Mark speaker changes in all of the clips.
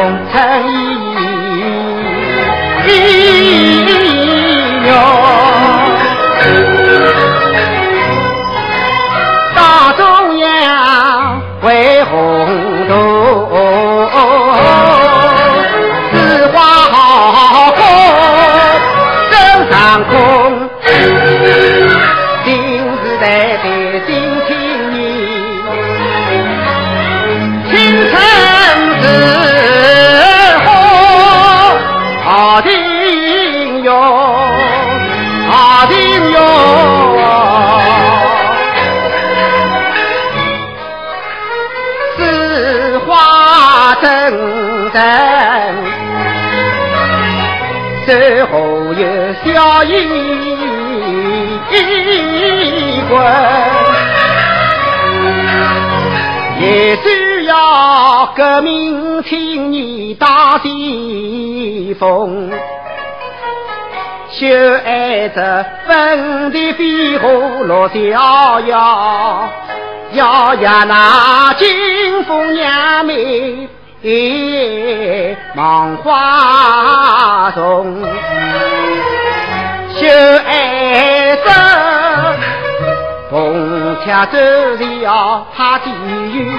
Speaker 1: 共成一哟大中央为红豆。花正正，身后有小衣滚，也需要革命青年打先锋。就爱着粉的飞花落逍遥，遥遥那金凤娘妹望花丛，就爱着凤桥走时要怕地狱，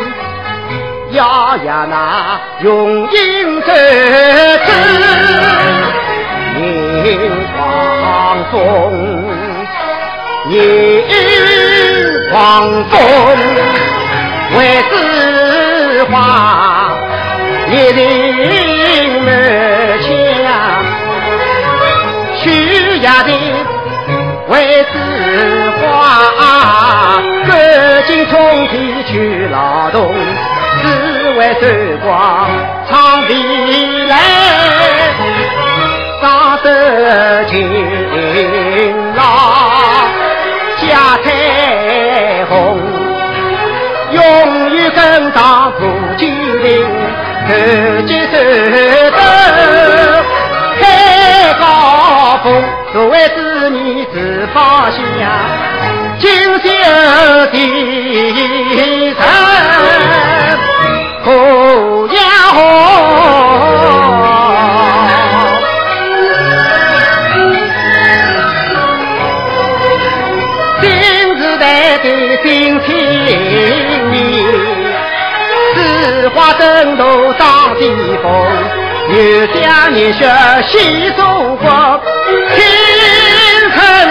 Speaker 1: 遥遥那永英之子。迎黄风，迎黄风，为子花，一人满腔，需要的为子花，赶紧从地去劳动，只为收光长未来。上得勤劳，家彩虹，头肩手得开高峰，作为子女自放心呀，锦绣地城，姑娘红。新青年，紫花灯头当地风，又将热血献中国，青春